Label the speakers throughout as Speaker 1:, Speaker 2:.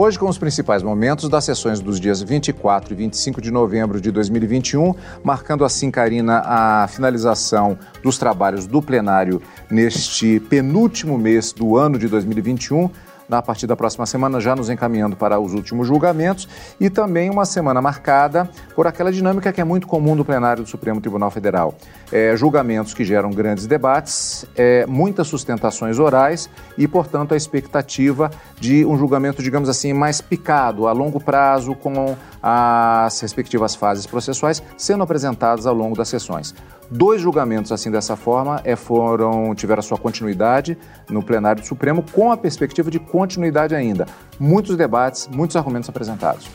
Speaker 1: Hoje, com os principais momentos das sessões dos dias 24 e 25 de novembro de 2021, marcando assim, Karina, a finalização dos trabalhos do plenário neste penúltimo mês do ano de 2021 na partir da próxima semana, já nos encaminhando para os últimos julgamentos, e também uma semana marcada por aquela dinâmica que é muito comum do plenário do Supremo Tribunal Federal. É, julgamentos que geram grandes debates, é, muitas sustentações orais e, portanto, a expectativa de um julgamento, digamos assim, mais picado, a longo prazo, com as respectivas fases processuais sendo apresentadas ao longo das sessões. Dois julgamentos assim dessa forma é, foram tiveram sua continuidade no plenário do Supremo com a perspectiva de continuidade ainda. Muitos debates, muitos argumentos apresentados.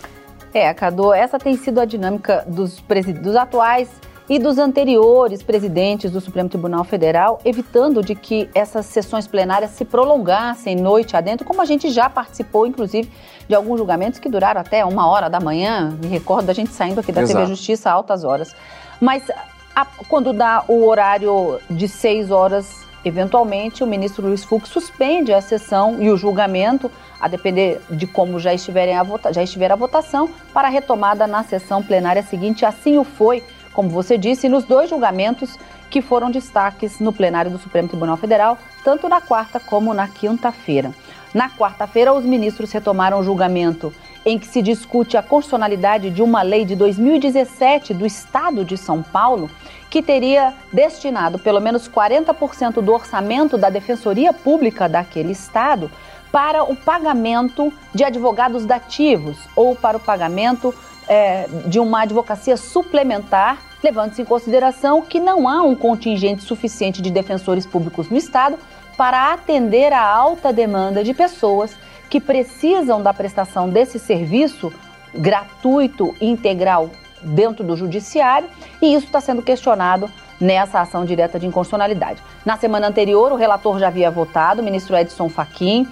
Speaker 2: É, Cadu, essa tem sido a dinâmica dos, dos atuais e dos anteriores presidentes do Supremo Tribunal Federal, evitando de que essas sessões plenárias se prolongassem noite adentro, como a gente já participou, inclusive, de alguns julgamentos que duraram até uma hora da manhã. Me recordo da gente saindo aqui da Exato. TV Justiça a altas horas. Mas a, quando dá o horário de seis horas, eventualmente, o ministro Luiz Fux suspende a sessão e o julgamento, a depender de como já, estiverem a vota, já estiver a votação, para a retomada na sessão plenária seguinte. Assim o foi, como você disse, nos dois julgamentos que foram destaques no plenário do Supremo Tribunal Federal, tanto na quarta como na quinta-feira. Na quarta-feira, os ministros retomaram o julgamento em que se discute a constitucionalidade de uma lei de 2017 do Estado de São Paulo, que teria destinado pelo menos 40% do orçamento da Defensoria Pública daquele Estado para o pagamento de advogados dativos ou para o pagamento é, de uma advocacia suplementar, levando-se em consideração que não há um contingente suficiente de defensores públicos no Estado para atender a alta demanda de pessoas que precisam da prestação desse serviço gratuito integral dentro do judiciário, e isso está sendo questionado nessa ação direta de inconstitucionalidade. Na semana anterior, o relator já havia votado, o ministro Edson Fachin,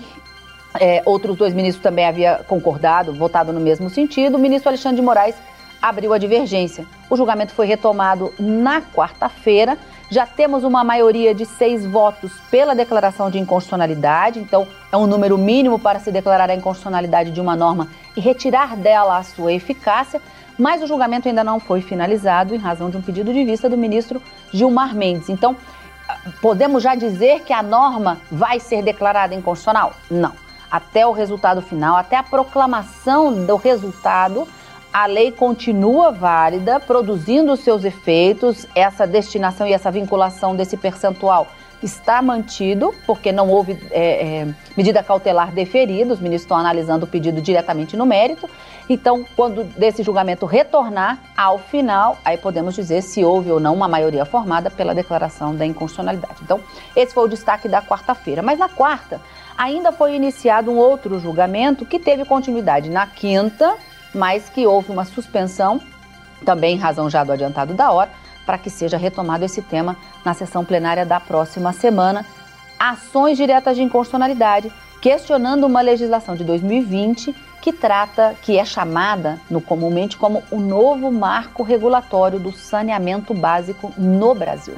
Speaker 2: é, outros dois ministros também haviam concordado, votado no mesmo sentido. O ministro Alexandre de Moraes abriu a divergência. O julgamento foi retomado na quarta-feira. Já temos uma maioria de seis votos pela declaração de inconstitucionalidade, então é um número mínimo para se declarar a inconstitucionalidade de uma norma e retirar dela a sua eficácia, mas o julgamento ainda não foi finalizado em razão de um pedido de vista do ministro Gilmar Mendes. Então, podemos já dizer que a norma vai ser declarada inconstitucional? Não. Até o resultado final, até a proclamação do resultado, a lei continua válida, produzindo seus efeitos, essa destinação e essa vinculação desse percentual está mantido, porque não houve é, é, medida cautelar deferida, os ministros estão analisando o pedido diretamente no mérito. Então, quando desse julgamento retornar ao final, aí podemos dizer se houve ou não uma maioria formada pela declaração da inconstitucionalidade. Então, esse foi o destaque da quarta-feira. Mas na quarta, ainda foi iniciado um outro julgamento que teve continuidade na quinta mas que houve uma suspensão, também em razão já do adiantado da hora, para que seja retomado esse tema na sessão plenária da próxima semana. Ações diretas de inconstitucionalidade, questionando uma legislação de 2020 que trata, que é chamada no comumente como o novo marco regulatório do saneamento básico no Brasil.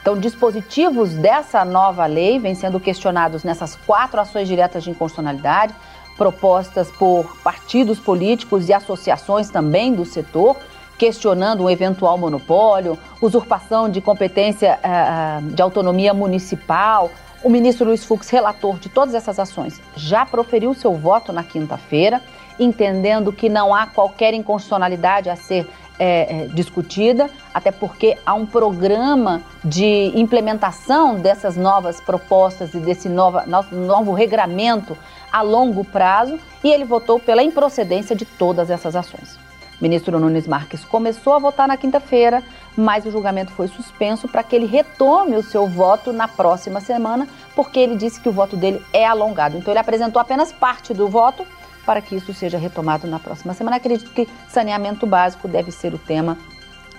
Speaker 2: Então, dispositivos dessa nova lei vêm sendo questionados nessas quatro ações diretas de inconstitucionalidade propostas por partidos políticos e associações também do setor, questionando um eventual monopólio, usurpação de competência uh, de autonomia municipal. O ministro Luiz Fux, relator de todas essas ações, já proferiu seu voto na quinta-feira, entendendo que não há qualquer inconstitucionalidade a ser é, é, discutida, até porque há um programa de implementação dessas novas propostas e desse nova, novo regramento a longo prazo e ele votou pela improcedência de todas essas ações. Ministro Nunes Marques começou a votar na quinta-feira, mas o julgamento foi suspenso para que ele retome o seu voto na próxima semana, porque ele disse que o voto dele é alongado. Então, ele apresentou apenas parte do voto para que isso seja retomado na próxima semana. Acredito que saneamento básico deve ser o tema,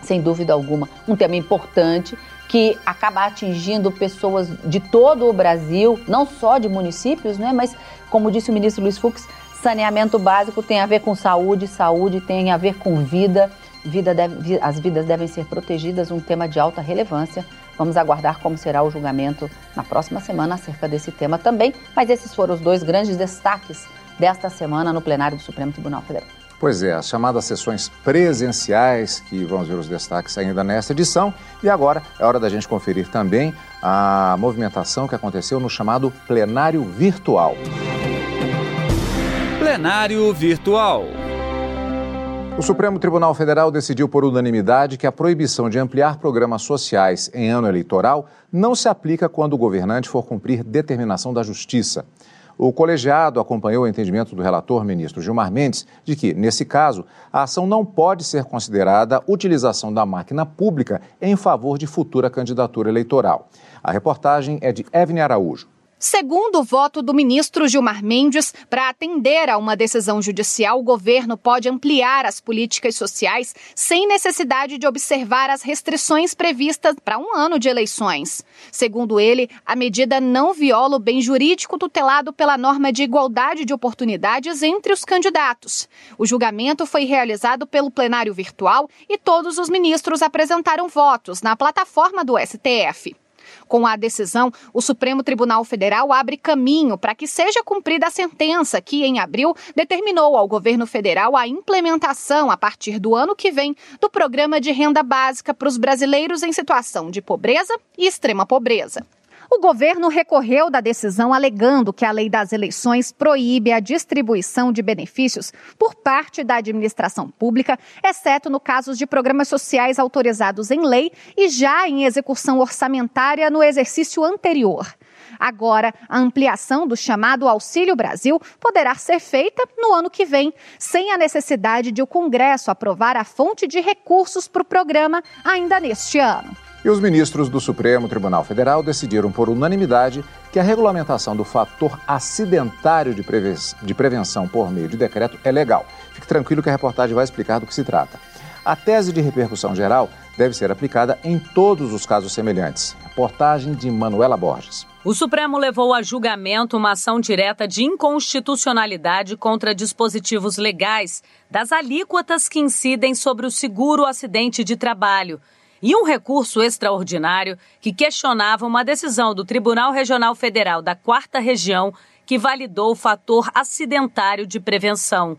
Speaker 2: sem dúvida alguma, um tema importante que acaba atingindo pessoas de todo o Brasil, não só de municípios, né, mas como disse o ministro Luiz Fux, saneamento básico tem a ver com saúde, saúde tem a ver com vida, vida deve, as vidas devem ser protegidas, um tema de alta relevância. Vamos aguardar como será o julgamento na próxima semana acerca desse tema também, mas esses foram os dois grandes destaques desta semana no plenário do Supremo Tribunal Federal.
Speaker 1: Pois é, as chamadas sessões presenciais, que vamos ver os destaques ainda nesta edição. E agora é hora da gente conferir também a movimentação que aconteceu no chamado plenário virtual.
Speaker 3: Plenário virtual.
Speaker 1: O Supremo Tribunal Federal decidiu por unanimidade que a proibição de ampliar programas sociais em ano eleitoral não se aplica quando o governante for cumprir determinação da Justiça. O colegiado acompanhou o entendimento do relator ministro Gilmar Mendes de que, nesse caso, a ação não pode ser considerada utilização da máquina pública em favor de futura candidatura eleitoral. A reportagem é de Evne Araújo.
Speaker 4: Segundo o voto do ministro Gilmar Mendes, para atender a uma decisão judicial, o governo pode ampliar as políticas sociais sem necessidade de observar as restrições previstas para um ano de eleições. Segundo ele, a medida não viola o bem jurídico tutelado pela norma de igualdade de oportunidades entre os candidatos. O julgamento foi realizado pelo plenário virtual e todos os ministros apresentaram votos na plataforma do STF. Com a decisão, o Supremo Tribunal Federal abre caminho para que seja cumprida a sentença que, em abril, determinou ao governo federal a implementação, a partir do ano que vem, do programa de renda básica para os brasileiros em situação de pobreza e extrema pobreza. O governo recorreu da decisão alegando que a lei das eleições proíbe a distribuição de benefícios por parte da administração pública, exceto no casos de programas sociais autorizados em lei e já em execução orçamentária no exercício anterior. Agora, a ampliação do chamado Auxílio Brasil poderá ser feita no ano que vem, sem a necessidade de o Congresso aprovar a fonte de recursos para o programa ainda neste ano.
Speaker 1: E os ministros do Supremo Tribunal Federal decidiram por unanimidade que a regulamentação do fator acidentário de, prevenção por meio de decreto é legal. Fique tranquilo que a reportagem vai explicar do que se trata. A tese de repercussão geral deve ser aplicada em todos os casos semelhantes. Reportagem de Manuela Borges.
Speaker 5: O Supremo levou a julgamento uma ação direta de inconstitucionalidade contra dispositivos legais das alíquotas que incidem sobre o seguro acidente de trabalho e um recurso extraordinário que questionava uma decisão do Tribunal Regional Federal da Quarta Região que validou o fator acidentário de prevenção.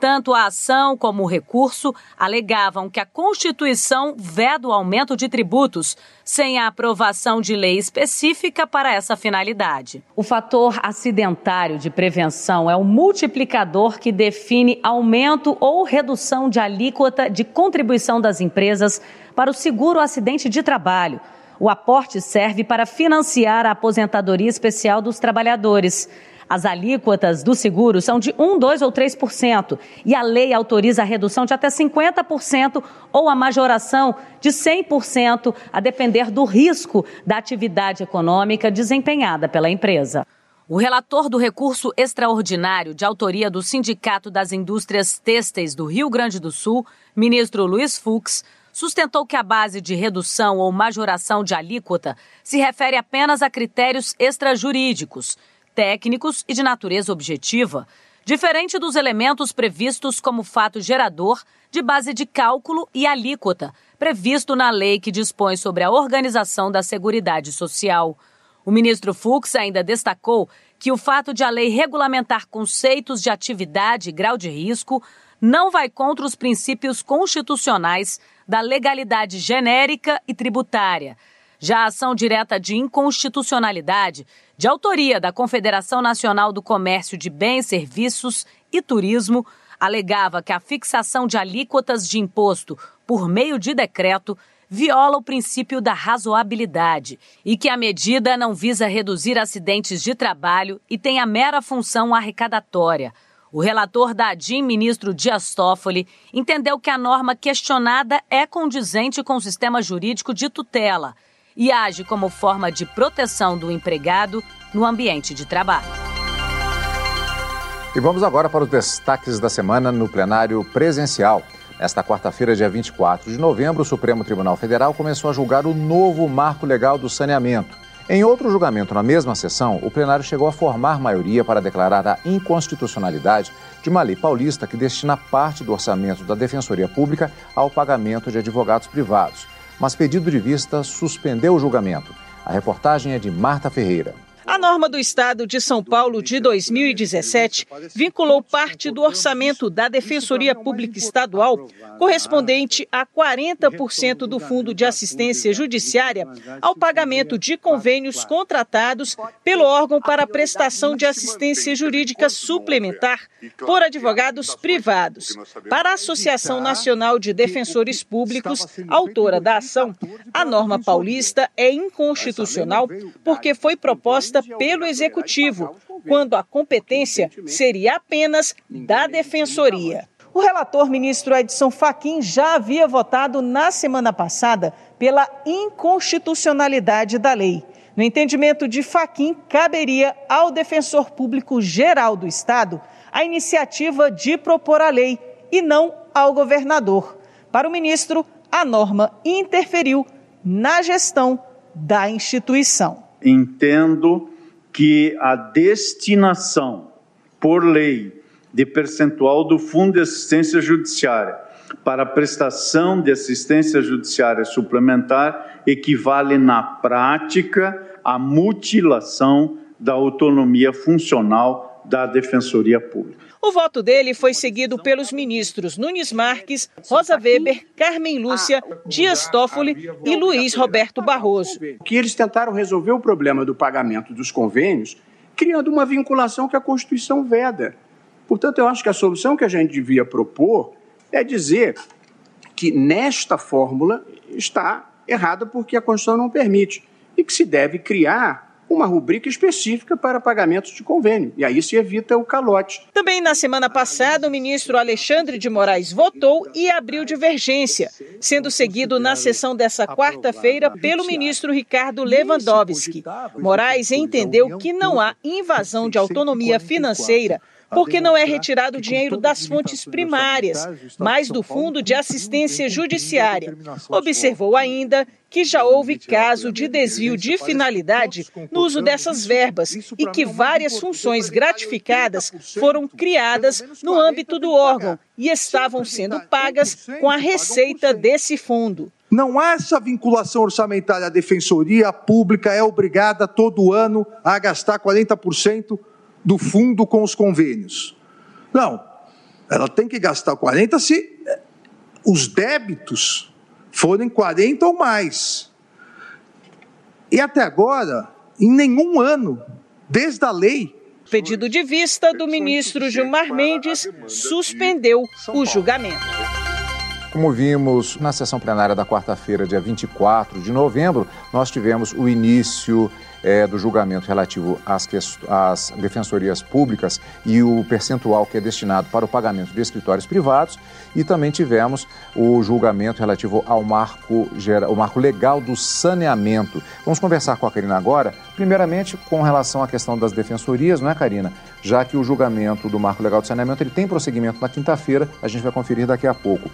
Speaker 5: Tanto a ação como o recurso alegavam que a Constituição veda o aumento de tributos sem a aprovação de lei específica para essa finalidade. O fator acidentário de prevenção é o multiplicador que define aumento ou redução de alíquota de contribuição das empresas para o seguro acidente de trabalho. O aporte serve para financiar a aposentadoria especial dos trabalhadores. As alíquotas do seguro são de 1, 2 ou 3%, e a lei autoriza a redução de até 50% ou a majoração de 100%, a depender do risco da atividade econômica desempenhada pela empresa. O relator do recurso extraordinário de autoria do Sindicato das Indústrias Têxteis do Rio Grande do Sul, ministro Luiz Fux, sustentou que a base de redução ou majoração de alíquota se refere apenas a critérios extrajurídicos, técnicos e de natureza objetiva, diferente dos elementos previstos como fato gerador de base de cálculo e alíquota, previsto na lei que dispõe sobre a organização da Seguridade Social. O ministro Fux ainda destacou que o fato de a lei regulamentar conceitos de atividade e grau de risco não vai contra os princípios constitucionais da legalidade genérica e tributária. Já a ação direta de inconstitucionalidade, de autoria da Confederação Nacional do Comércio de Bens, Serviços e Turismo, alegava que a fixação de alíquotas de imposto por meio de decreto viola o princípio da razoabilidade e que a medida não visa reduzir acidentes de trabalho e tem a mera função arrecadatória. O relator da ADIM, ministro Dias Toffoli, entendeu que a norma questionada é condizente com o sistema jurídico de tutela e age como forma de proteção do empregado no ambiente de trabalho.
Speaker 1: E vamos agora para os destaques da semana no plenário presencial. Nesta quarta-feira, dia 24 de novembro, o Supremo Tribunal Federal começou a julgar o novo marco legal do saneamento. Em outro julgamento na mesma sessão, o plenário chegou a formar maioria para declarar a inconstitucionalidade de uma lei paulista que destina parte do orçamento da Defensoria Pública ao pagamento de advogados privados. Mas pedido de vista suspendeu o julgamento. A reportagem é de Marta Ferreira.
Speaker 6: A norma do Estado de São Paulo de 2017 vinculou parte do orçamento da Defensoria Pública Estadual, correspondente a 40% do Fundo de Assistência Judiciária, ao pagamento de convênios contratados pelo órgão para prestação de assistência jurídica suplementar por advogados privados. Para a Associação Nacional de Defensores Públicos, autora da ação, a norma paulista é inconstitucional porque foi proposta pelo Executivo, quando a competência seria apenas da Defensoria. O relator ministro Edson Fachin já havia votado na semana passada pela inconstitucionalidade da lei. No entendimento de Fachin, caberia ao defensor público geral do Estado a iniciativa de propor a lei e não ao governador. Para o ministro, a norma interferiu na gestão da instituição
Speaker 7: entendo que a destinação por lei de percentual do Fundo de Assistência Judiciária para prestação de assistência judiciária suplementar equivale na prática à mutilação da autonomia funcional da Defensoria Pública.
Speaker 6: O voto dele foi seguido pelos ministros Nunes Marques, Rosa Weber, Carmen Lúcia, Dias Toffoli e Luiz Roberto Barroso.
Speaker 8: Que eles tentaram resolver o problema do pagamento dos convênios criando uma vinculação que a Constituição veda. Portanto, eu acho que a solução que a gente devia propor é dizer que nesta fórmula está errada porque a Constituição não permite e que se deve criar uma rubrica específica para pagamentos de convênio. E aí se evita o calote.
Speaker 6: Também na semana passada, o ministro Alexandre de Moraes votou e abriu divergência, sendo seguido na sessão dessa quarta-feira pelo ministro Ricardo Lewandowski. Moraes entendeu que não há invasão de autonomia financeira porque não é retirado dinheiro das fontes primárias, mas do Fundo de Assistência Judiciária. Observou ainda que já houve caso de desvio de finalidade no uso dessas verbas e que várias funções gratificadas foram criadas no âmbito do órgão e estavam sendo pagas com a receita desse fundo.
Speaker 9: Não há essa vinculação orçamentária. A Defensoria Pública é obrigada todo ano a gastar 40% do fundo com os convênios. Não, ela tem que gastar 40 se eh, os débitos forem 40 ou mais. E até agora, em nenhum ano, desde a lei.
Speaker 6: Pedido de vista do ministro Gilmar Mendes suspendeu o julgamento.
Speaker 1: Como vimos na sessão plenária da quarta-feira, dia 24 de novembro, nós tivemos o início é, do julgamento relativo às, às defensorias públicas e o percentual que é destinado para o pagamento de escritórios privados. E também tivemos o julgamento relativo ao marco, o marco legal do saneamento. Vamos conversar com a Karina agora, primeiramente com relação à questão das defensorias, não é, Karina? Já que o julgamento do marco legal do saneamento ele tem prosseguimento na quinta-feira, a gente vai conferir daqui a pouco.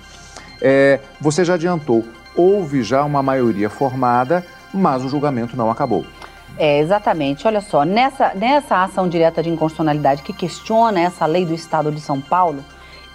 Speaker 1: É, você já adiantou, houve já uma maioria formada, mas o julgamento não acabou.
Speaker 2: É, exatamente. Olha só, nessa, nessa ação direta de inconstitucionalidade que questiona essa lei do Estado de São Paulo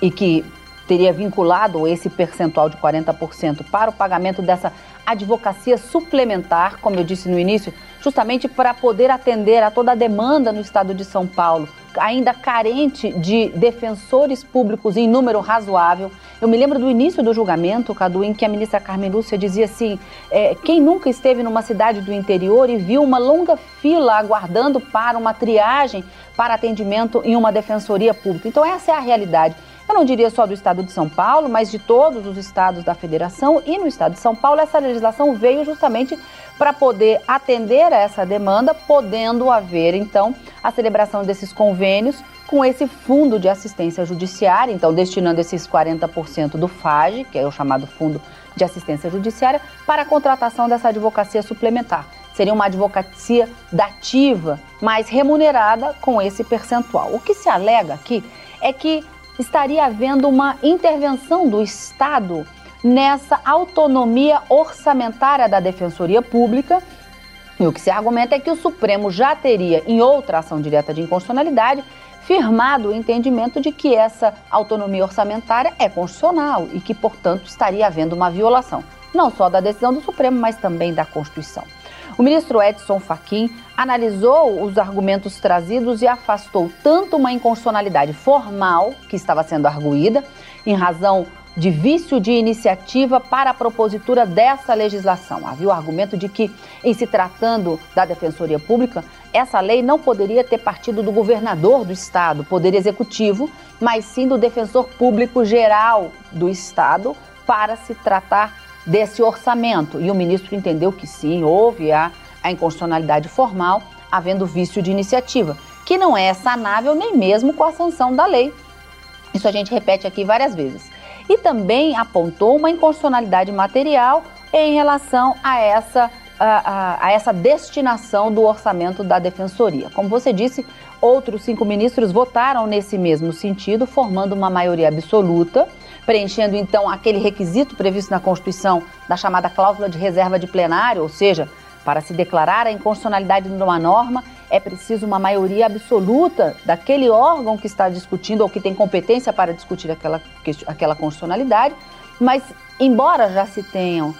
Speaker 2: e que teria vinculado esse percentual de 40% para o pagamento dessa advocacia suplementar, como eu disse no início, justamente para poder atender a toda a demanda no estado de São Paulo, ainda carente de defensores públicos em número razoável. Eu me lembro do início do julgamento, Cadu, em que a ministra Carmen Lúcia dizia assim: é, quem nunca esteve numa cidade do interior e viu uma longa fila aguardando para uma triagem para atendimento em uma defensoria pública? Então, essa é a realidade eu não diria só do estado de São Paulo, mas de todos os estados da federação. E no estado de São Paulo, essa legislação veio justamente para poder atender a essa demanda, podendo haver, então, a celebração desses convênios com esse fundo de assistência judiciária, então destinando esses 40% do FAGE, que é o chamado Fundo de Assistência Judiciária, para a contratação dessa advocacia suplementar. Seria uma advocacia dativa, mas remunerada com esse percentual. O que se alega aqui é que estaria havendo uma intervenção do Estado nessa autonomia orçamentária da Defensoria Pública. E o que se argumenta é que o Supremo já teria, em outra ação direta de inconstitucionalidade, firmado o entendimento de que essa autonomia orçamentária é constitucional e que, portanto, estaria havendo uma violação, não só da decisão do Supremo, mas também da Constituição. O ministro Edson Fachin analisou os argumentos trazidos e afastou tanto uma inconstitucionalidade formal que estava sendo arguída, em razão de vício de iniciativa para a propositura dessa legislação. Havia o argumento de que, em se tratando da Defensoria Pública, essa lei não poderia ter partido do governador do Estado, Poder Executivo, mas sim do Defensor Público Geral do Estado, para se tratar desse orçamento. E o ministro entendeu que sim, houve a, a inconstitucionalidade formal, havendo vício de iniciativa, que não é sanável nem mesmo com a sanção da lei. Isso a gente repete aqui várias vezes. E também apontou uma inconstitucionalidade material em relação a essa, a, a, a essa destinação do orçamento da Defensoria. Como você disse, outros cinco ministros votaram nesse mesmo sentido, formando uma maioria absoluta preenchendo então aquele requisito previsto na Constituição da chamada cláusula de reserva de plenário, ou seja, para se declarar a inconstitucionalidade de uma norma, é preciso uma maioria absoluta daquele órgão que está discutindo ou que tem competência para discutir aquela, aquela constitucionalidade. Mas, embora já se tenham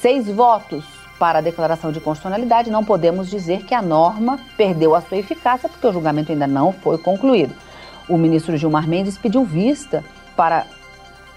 Speaker 2: seis votos para a declaração de constitucionalidade, não podemos dizer que a norma perdeu a sua eficácia, porque o julgamento ainda não foi concluído. O ministro Gilmar Mendes pediu vista para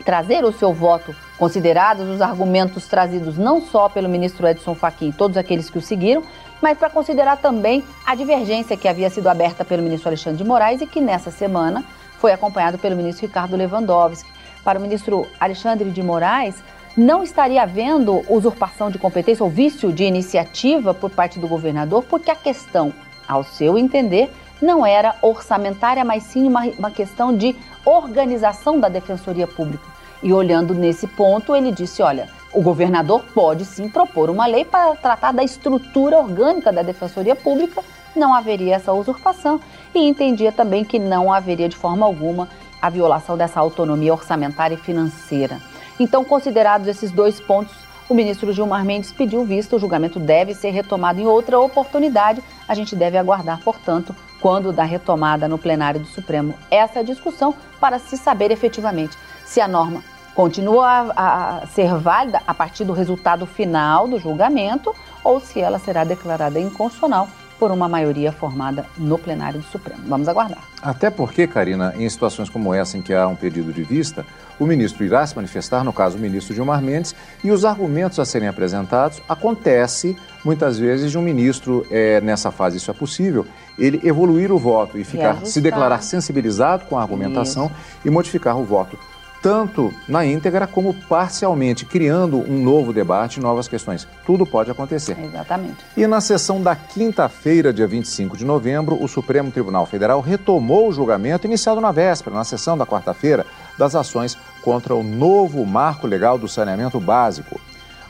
Speaker 2: trazer o seu voto, considerados os argumentos trazidos não só pelo ministro Edson Fachin e todos aqueles que o seguiram, mas para considerar também a divergência que havia sido aberta pelo ministro Alexandre de Moraes e que nessa semana foi acompanhado pelo ministro Ricardo Lewandowski. Para o ministro Alexandre de Moraes, não estaria havendo usurpação de competência ou vício de iniciativa por parte do governador, porque a questão, ao seu entender, não era orçamentária, mas sim uma, uma questão de organização da Defensoria Pública. E olhando nesse ponto, ele disse: olha, o governador pode sim propor uma lei para tratar da estrutura orgânica da Defensoria Pública, não haveria essa usurpação. E entendia também que não haveria de forma alguma a violação dessa autonomia orçamentária e financeira. Então, considerados esses dois pontos, o ministro Gilmar Mendes pediu visto, o julgamento deve ser retomado em outra oportunidade. A gente deve aguardar, portanto, quando da retomada no plenário do Supremo essa discussão para se saber efetivamente se a norma continua a, a, ser válida a partir do resultado final do julgamento ou se ela será declarada inconstitucional por uma maioria formada no plenário do Supremo. Vamos aguardar.
Speaker 1: Até porque, Karina, em situações como essa em que há um pedido de vista, o ministro irá se manifestar, no caso o ministro Gilmar Mendes, e os argumentos a serem apresentados acontece muitas vezes de um ministro, é, nessa fase isso é possível, ele evoluir o voto e ficar, e se declarar sensibilizado com a argumentação isso. e modificar o voto tanto na íntegra como parcialmente, criando um novo debate, novas questões. Tudo pode acontecer.
Speaker 2: Exatamente.
Speaker 1: E na sessão da quinta-feira, dia 25 de novembro, o Supremo Tribunal Federal retomou o julgamento iniciado na véspera, na sessão da quarta-feira, das ações contra o novo marco legal do saneamento básico.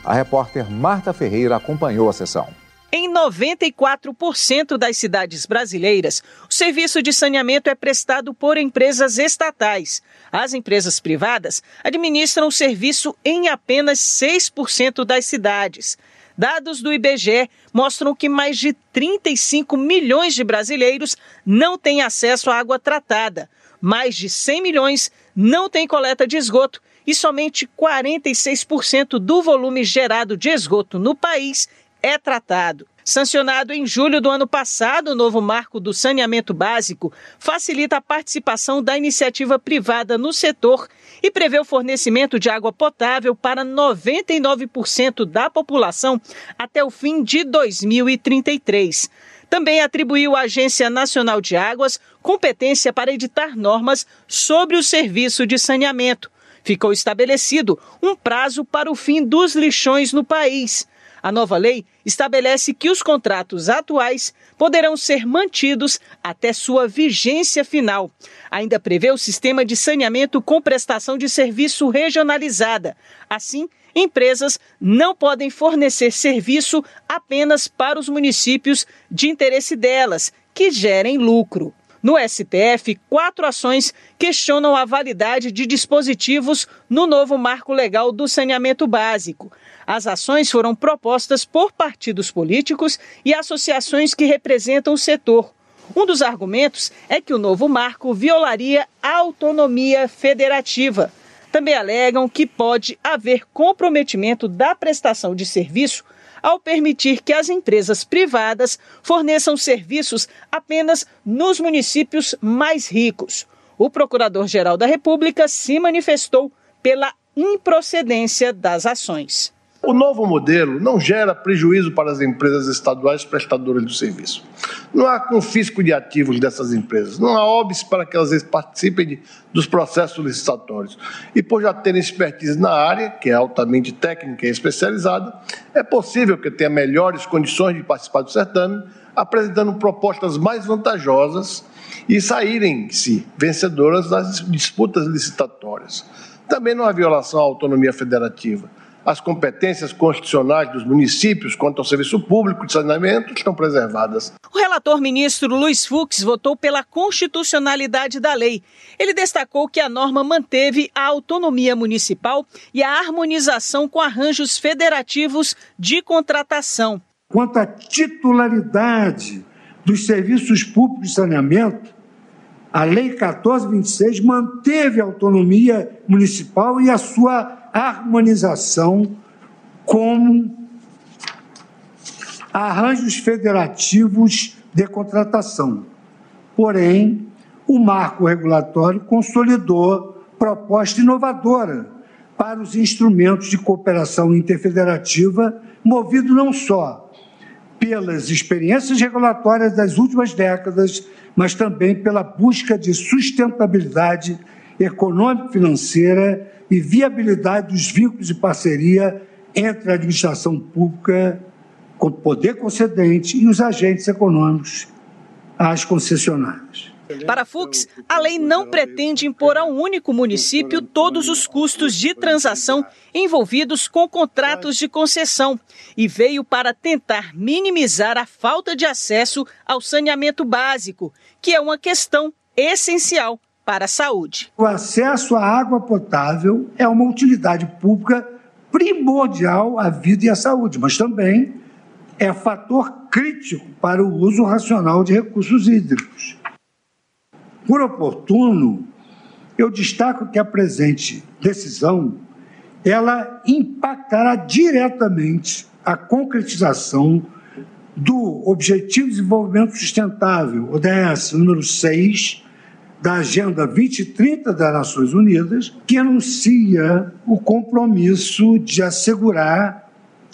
Speaker 1: A repórter Marta Ferreira acompanhou a sessão.
Speaker 6: Em 94% das cidades brasileiras, o serviço de saneamento é prestado por empresas estatais. As empresas privadas administram o serviço em apenas 6% das cidades. Dados do IBGE mostram que mais de 35 milhões de brasileiros não têm acesso à água tratada. Mais de 100 milhões não têm coleta de esgoto e somente 46% do volume gerado de esgoto no país é tratado. Sancionado em julho do ano passado, o novo marco do saneamento básico facilita a participação da iniciativa privada no setor e prevê o fornecimento de água potável para 99% da população até o fim de 2033. Também atribuiu à Agência Nacional de Águas competência para editar normas sobre o serviço de saneamento. Ficou estabelecido um prazo para o fim dos lixões no país. A nova lei estabelece que os contratos atuais poderão ser mantidos até sua vigência final. Ainda prevê o sistema de saneamento com prestação de serviço regionalizada. Assim, empresas não podem fornecer serviço apenas para os municípios de interesse delas, que gerem lucro. No STF, quatro ações questionam a validade de dispositivos no novo marco legal do saneamento básico. As ações foram propostas por partidos políticos e associações que representam o setor. Um dos argumentos é que o novo marco violaria a autonomia federativa. Também alegam que pode haver comprometimento da prestação de serviço ao permitir que as empresas privadas forneçam serviços apenas nos municípios mais ricos. O Procurador-Geral da República se manifestou pela improcedência das ações.
Speaker 10: O novo modelo não gera prejuízo para as empresas estaduais prestadoras do serviço. Não há confisco de ativos dessas empresas, não há óbice para que elas participem de, dos processos licitatórios. E por já terem expertise na área, que é altamente técnica e especializada, é possível que tenha melhores condições de participar do certame, apresentando propostas mais vantajosas e saírem-se vencedoras das disputas licitatórias. Também não há violação à autonomia federativa as competências constitucionais dos municípios quanto ao serviço público de saneamento estão preservadas.
Speaker 6: O relator ministro Luiz Fux votou pela constitucionalidade da lei. Ele destacou que a norma manteve a autonomia municipal e a harmonização com arranjos federativos de contratação.
Speaker 11: Quanto à titularidade dos serviços públicos de saneamento, a Lei 1426 manteve a autonomia municipal e a sua harmonização com arranjos federativos de contratação. Porém, o marco regulatório consolidou proposta inovadora para os instrumentos de cooperação interfederativa, movido não só pelas experiências regulatórias das últimas décadas, mas também pela busca de sustentabilidade econômico-financeira e viabilidade dos vínculos de parceria entre a administração pública, com poder concedente, e os agentes econômicos, as concessionárias.
Speaker 6: Para Fux, a lei não pretende impor a um único município todos os custos de transação envolvidos com contratos de concessão e veio para tentar minimizar a falta de acesso ao saneamento básico, que é uma questão essencial para a saúde.
Speaker 11: O acesso à água potável é uma utilidade pública primordial à vida e à saúde, mas também é fator crítico para o uso racional de recursos hídricos. Por oportuno, eu destaco que a presente decisão ela impactará diretamente a concretização do Objetivo de Desenvolvimento Sustentável, ODS número 6, da Agenda 2030 das Nações Unidas, que anuncia o compromisso de assegurar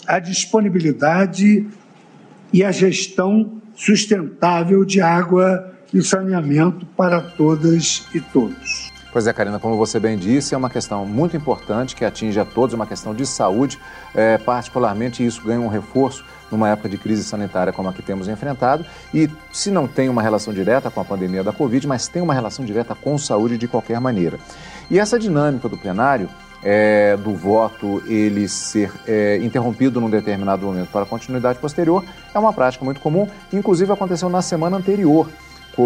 Speaker 11: a disponibilidade e a gestão sustentável de água e saneamento para todas e todos.
Speaker 1: Pois é, Karina, como você bem disse, é uma questão muito importante que atinge a todos, uma questão de saúde, é, particularmente isso ganha um reforço numa época de crise sanitária como a que temos enfrentado e se não tem uma relação direta com a pandemia da Covid, mas tem uma relação direta com saúde de qualquer maneira. E essa dinâmica do plenário é, do voto ele ser é, interrompido num determinado momento para continuidade posterior é uma prática muito comum, inclusive aconteceu na semana anterior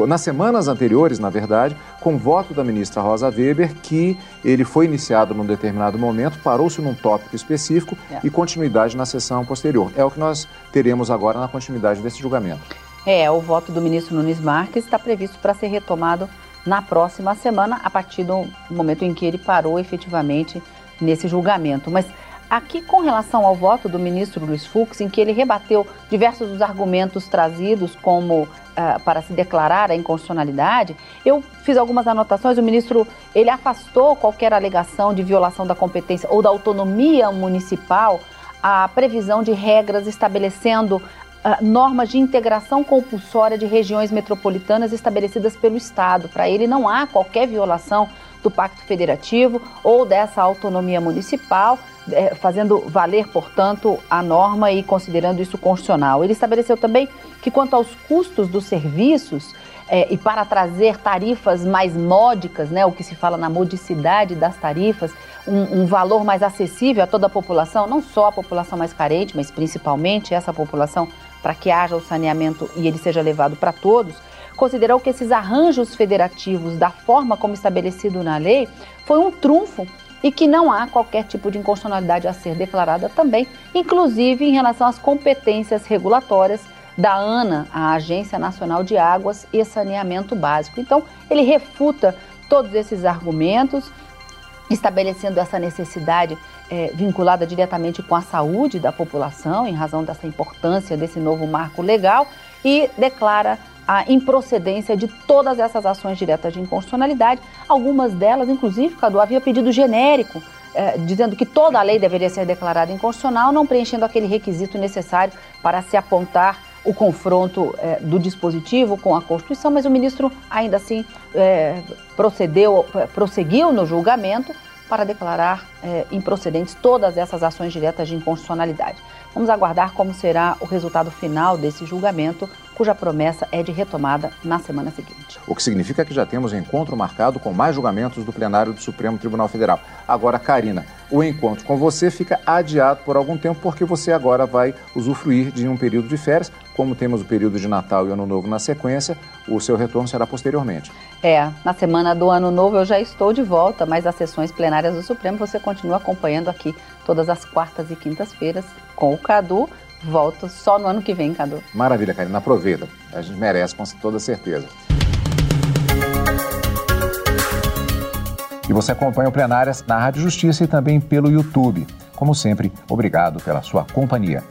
Speaker 1: nas semanas anteriores, na verdade, com voto da ministra Rosa Weber, que ele foi iniciado num determinado momento, parou-se num tópico específico é. e continuidade na sessão posterior. É o que nós teremos agora na continuidade desse julgamento.
Speaker 2: É, o voto do ministro Nunes Marques está previsto para ser retomado na próxima semana, a partir do momento em que ele parou efetivamente nesse julgamento. Mas Aqui, com relação ao voto do ministro Luiz Fux, em que ele rebateu diversos dos argumentos trazidos como uh, para se declarar a inconstitucionalidade, eu fiz algumas anotações. O ministro ele afastou qualquer alegação de violação da competência ou da autonomia municipal, a previsão de regras estabelecendo uh, normas de integração compulsória de regiões metropolitanas estabelecidas pelo Estado. Para ele, não há qualquer violação do Pacto Federativo ou dessa autonomia municipal é, fazendo valer, portanto, a norma e considerando isso constitucional. Ele estabeleceu também que, quanto aos custos dos serviços, é, e para trazer tarifas mais módicas, né, o que se fala na modicidade das tarifas, um, um, valor mais acessível a toda a população, não só a população mais carente, mas principalmente essa população, para que haja o saneamento e ele seja levado para todos, considerou que esses arranjos federativos, da forma como estabelecido na lei, foi um trunfo e que não há qualquer tipo de inconstitucionalidade a ser declarada também, inclusive em relação às competências regulatórias da ANA, a Agência Nacional de Águas e Saneamento Básico. Então, ele refuta todos esses argumentos, estabelecendo essa necessidade é, vinculada diretamente com a saúde da população, em razão dessa importância desse novo marco legal, e declara a improcedência de todas essas ações diretas de inconstitucionalidade. Algumas delas, inclusive, Cadu, havia pedido genérico, é, dizendo que toda a lei deveria ser declarada inconstitucional, não preenchendo aquele requisito necessário para se apontar o confronto é, do dispositivo com a Constituição, mas o ministro ainda assim é, procedeu, prosseguiu no julgamento para declarar é, improcedentes todas essas ações diretas de inconstitucionalidade. Vamos aguardar como será o resultado final desse julgamento, cuja promessa é de retomada na semana seguinte.
Speaker 1: O que significa que já temos encontro marcado com mais julgamentos do plenário do Supremo Tribunal Federal. Agora, Karina, o encontro com você fica adiado por algum tempo porque você agora vai usufruir de um período de férias. Como temos o período de Natal e Ano Novo na sequência, o seu retorno será posteriormente.
Speaker 2: É, na semana do Ano Novo eu já estou de volta, mas as sessões plenárias do Supremo você continua acompanhando aqui todas as quartas e quintas-feiras com o Cadu. Volto só no ano que vem, Cadu.
Speaker 1: Maravilha, Karina. Aproveita. A gente merece, com toda certeza. E você acompanha o Plenárias na Rádio Justiça e também pelo YouTube. Como sempre, obrigado pela sua companhia.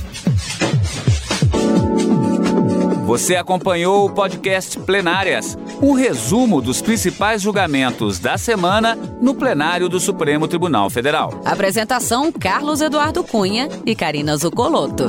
Speaker 3: Você acompanhou o podcast Plenárias, um resumo dos principais julgamentos da semana no plenário do Supremo Tribunal Federal.
Speaker 5: Apresentação: Carlos Eduardo Cunha e Karina Zucolotto.